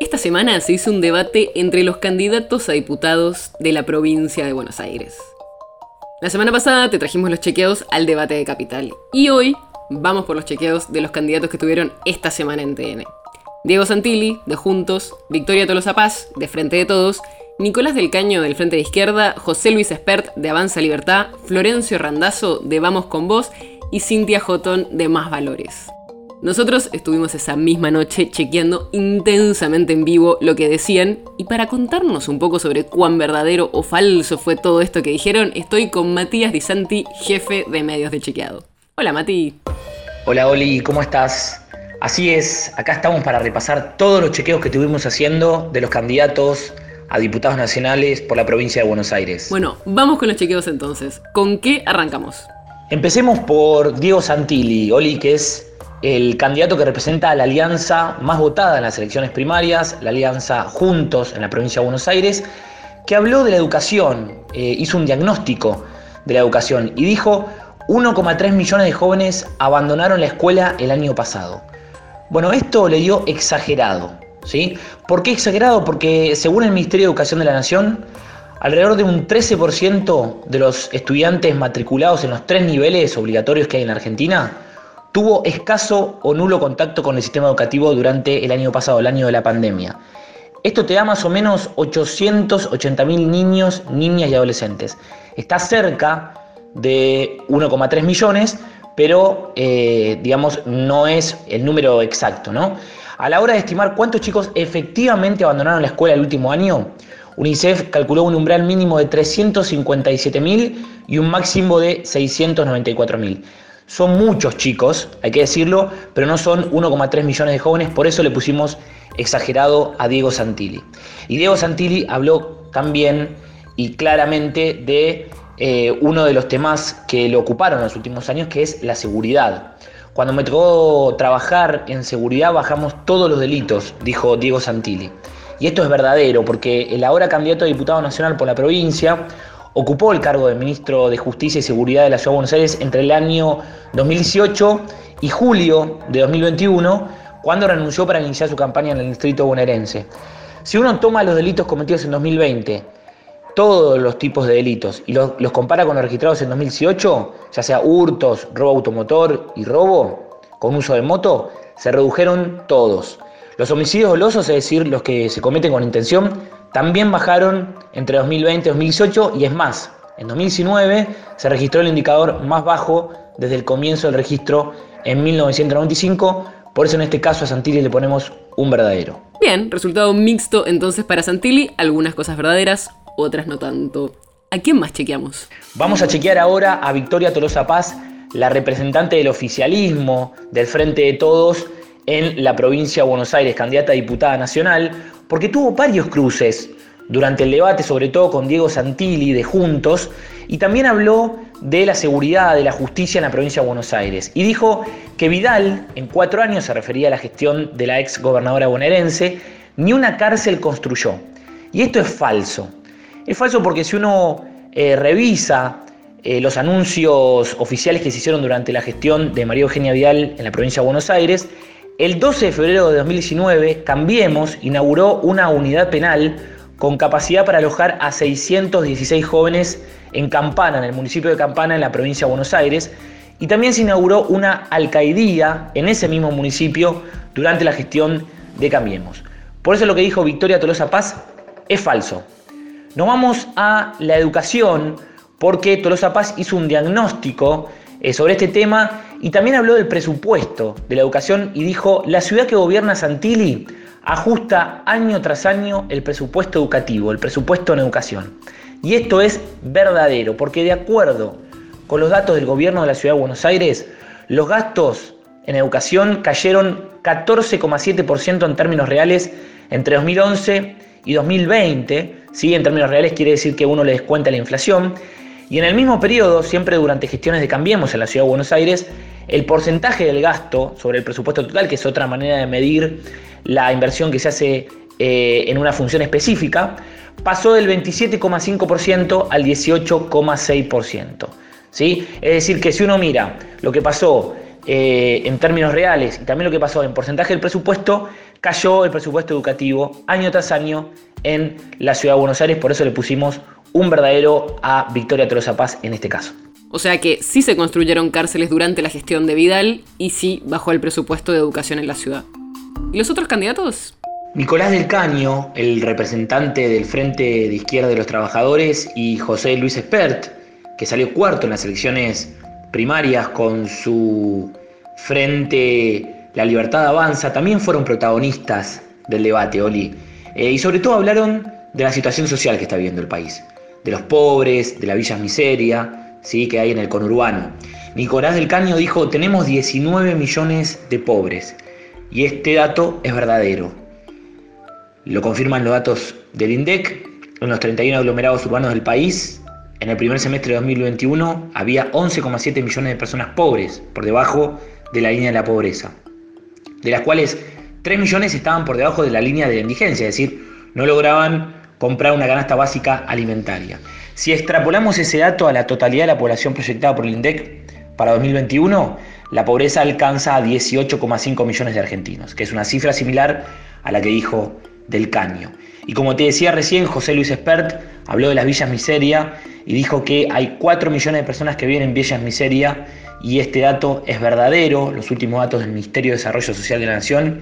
Esta semana se hizo un debate entre los candidatos a diputados de la provincia de Buenos Aires. La semana pasada te trajimos los chequeos al debate de Capital y hoy vamos por los chequeos de los candidatos que tuvieron esta semana en TN. Diego Santilli, de Juntos, Victoria Tolosa Paz, de Frente de Todos, Nicolás del Caño, del Frente de Izquierda, José Luis Espert, de Avanza Libertad, Florencio Randazzo, de Vamos con Vos y Cintia Jotón, de Más Valores. Nosotros estuvimos esa misma noche chequeando intensamente en vivo lo que decían y para contarnos un poco sobre cuán verdadero o falso fue todo esto que dijeron, estoy con Matías Di Santi, jefe de medios de chequeado. Hola Mati. Hola Oli, ¿cómo estás? Así es, acá estamos para repasar todos los chequeos que estuvimos haciendo de los candidatos a diputados nacionales por la provincia de Buenos Aires. Bueno, vamos con los chequeos entonces. ¿Con qué arrancamos? Empecemos por Diego Santilli, Oli, que es el candidato que representa a la alianza más votada en las elecciones primarias, la alianza Juntos en la provincia de Buenos Aires, que habló de la educación, eh, hizo un diagnóstico de la educación y dijo 1,3 millones de jóvenes abandonaron la escuela el año pasado. Bueno, esto le dio exagerado. ¿sí? ¿Por qué exagerado? Porque según el Ministerio de Educación de la Nación, alrededor de un 13% de los estudiantes matriculados en los tres niveles obligatorios que hay en la Argentina tuvo escaso o nulo contacto con el sistema educativo durante el año pasado, el año de la pandemia. Esto te da más o menos 880.000 niños, niñas y adolescentes. Está cerca de 1,3 millones, pero eh, digamos no es el número exacto, ¿no? A la hora de estimar cuántos chicos efectivamente abandonaron la escuela el último año, UNICEF calculó un umbral mínimo de 357.000 y un máximo de 694.000. Son muchos chicos, hay que decirlo, pero no son 1,3 millones de jóvenes, por eso le pusimos exagerado a Diego Santilli. Y Diego Santilli habló también y claramente de eh, uno de los temas que le ocuparon en los últimos años, que es la seguridad. Cuando me tocó trabajar en seguridad bajamos todos los delitos, dijo Diego Santilli. Y esto es verdadero, porque el ahora candidato a diputado nacional por la provincia ocupó el cargo de ministro de Justicia y Seguridad de la Ciudad de Buenos Aires entre el año 2018 y julio de 2021, cuando renunció para iniciar su campaña en el distrito bonaerense. Si uno toma los delitos cometidos en 2020, todos los tipos de delitos, y los, los compara con los registrados en 2018, ya sea hurtos, robo automotor y robo con uso de moto, se redujeron todos. Los homicidios dolosos, es decir, los que se cometen con intención, también bajaron entre 2020 y 2018 y es más, en 2019 se registró el indicador más bajo desde el comienzo del registro en 1995, por eso en este caso a Santilli le ponemos un verdadero. Bien, resultado mixto entonces para Santilli, algunas cosas verdaderas, otras no tanto. ¿A quién más chequeamos? Vamos a chequear ahora a Victoria Tolosa Paz, la representante del oficialismo del Frente de Todos en la provincia de Buenos Aires, candidata a diputada nacional, porque tuvo varios cruces durante el debate, sobre todo con Diego Santilli de Juntos, y también habló de la seguridad, de la justicia en la provincia de Buenos Aires. Y dijo que Vidal, en cuatro años, se refería a la gestión de la ex gobernadora bonaerense, ni una cárcel construyó. Y esto es falso. Es falso porque si uno eh, revisa eh, los anuncios oficiales que se hicieron durante la gestión de María Eugenia Vidal en la provincia de Buenos Aires, el 12 de febrero de 2019, Cambiemos inauguró una unidad penal con capacidad para alojar a 616 jóvenes en Campana, en el municipio de Campana, en la provincia de Buenos Aires. Y también se inauguró una alcaidía en ese mismo municipio durante la gestión de Cambiemos. Por eso lo que dijo Victoria Tolosa Paz es falso. Nos vamos a la educación porque Tolosa Paz hizo un diagnóstico eh, sobre este tema y también habló del presupuesto de la educación y dijo, la ciudad que gobierna Santilli ajusta año tras año el presupuesto educativo, el presupuesto en educación. Y esto es verdadero, porque de acuerdo con los datos del gobierno de la ciudad de Buenos Aires, los gastos en educación cayeron 14,7% en términos reales entre 2011 y 2020, ¿sí? En términos reales quiere decir que uno le descuenta la inflación. Y en el mismo periodo, siempre durante gestiones de Cambiemos en la Ciudad de Buenos Aires, el porcentaje del gasto sobre el presupuesto total, que es otra manera de medir la inversión que se hace eh, en una función específica, pasó del 27,5% al 18,6%. ¿sí? Es decir, que si uno mira lo que pasó eh, en términos reales y también lo que pasó en porcentaje del presupuesto, cayó el presupuesto educativo año tras año en la ciudad de Buenos Aires, por eso le pusimos un verdadero a Victoria Tolosa Paz en este caso. O sea que sí se construyeron cárceles durante la gestión de Vidal y sí bajó el presupuesto de educación en la ciudad. ¿Y los otros candidatos? Nicolás del Caño, el representante del Frente de Izquierda de los Trabajadores, y José Luis Espert, que salió cuarto en las elecciones primarias con su Frente La Libertad Avanza, también fueron protagonistas del debate, Oli. Eh, y sobre todo hablaron de la situación social que está viviendo el país, de los pobres, de la villa miseria, ¿sí? que hay en el conurbano. Nicolás del Caño dijo, tenemos 19 millones de pobres, y este dato es verdadero. Lo confirman los datos del INDEC. En los 31 aglomerados urbanos del país, en el primer semestre de 2021 había 11,7 millones de personas pobres, por debajo de la línea de la pobreza, de las cuales 3 millones estaban por debajo de la línea de la indigencia, es decir, no lograban comprar una canasta básica alimentaria. Si extrapolamos ese dato a la totalidad de la población proyectada por el INDEC para 2021, la pobreza alcanza a 18,5 millones de argentinos, que es una cifra similar a la que dijo del Caño. Y como te decía recién, José Luis Espert habló de las villas miseria y dijo que hay 4 millones de personas que viven en villas miseria y este dato es verdadero. Los últimos datos del Ministerio de Desarrollo Social de la Nación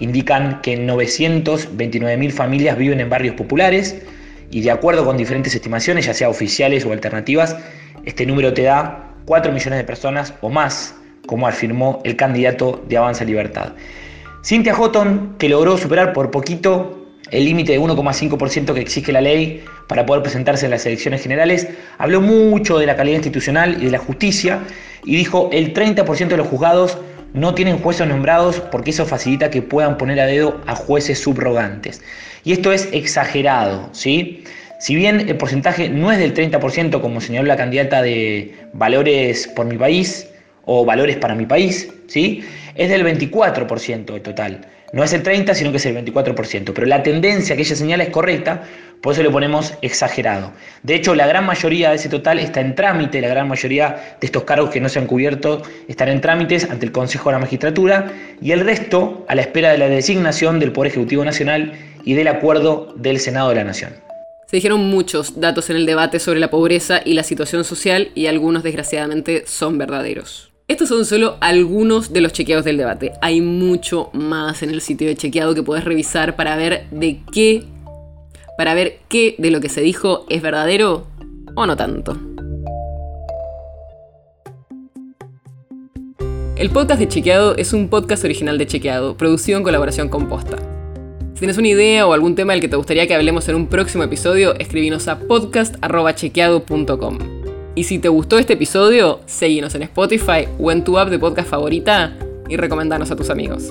indican que 929.000 familias viven en barrios populares y de acuerdo con diferentes estimaciones, ya sea oficiales o alternativas, este número te da 4 millones de personas o más, como afirmó el candidato de Avanza Libertad. Cynthia Houghton, que logró superar por poquito el límite de 1,5% que exige la ley para poder presentarse en las elecciones generales, habló mucho de la calidad institucional y de la justicia y dijo el 30% de los juzgados no tienen jueces nombrados porque eso facilita que puedan poner a dedo a jueces subrogantes. Y esto es exagerado, ¿sí? Si bien el porcentaje no es del 30%, como señaló la candidata de Valores por mi país o Valores para mi país, ¿sí? es del 24% de total. No es el 30%, sino que es el 24%. Pero la tendencia que ella señala es correcta, por eso le ponemos exagerado. De hecho, la gran mayoría de ese total está en trámite, la gran mayoría de estos cargos que no se han cubierto están en trámites ante el Consejo de la Magistratura y el resto a la espera de la designación del Poder Ejecutivo Nacional y del acuerdo del Senado de la Nación. Se dijeron muchos datos en el debate sobre la pobreza y la situación social y algunos desgraciadamente son verdaderos. Estos son solo algunos de los chequeados del debate. Hay mucho más en el sitio de chequeado que puedes revisar para ver de qué, para ver qué de lo que se dijo es verdadero o no tanto. El podcast de Chequeado es un podcast original de Chequeado, producido en colaboración con Posta. Si tienes una idea o algún tema del que te gustaría que hablemos en un próximo episodio, escribinos a podcast.chequeado.com. Y si te gustó este episodio, seguinos en Spotify o en tu app de podcast favorita y recomendanos a tus amigos.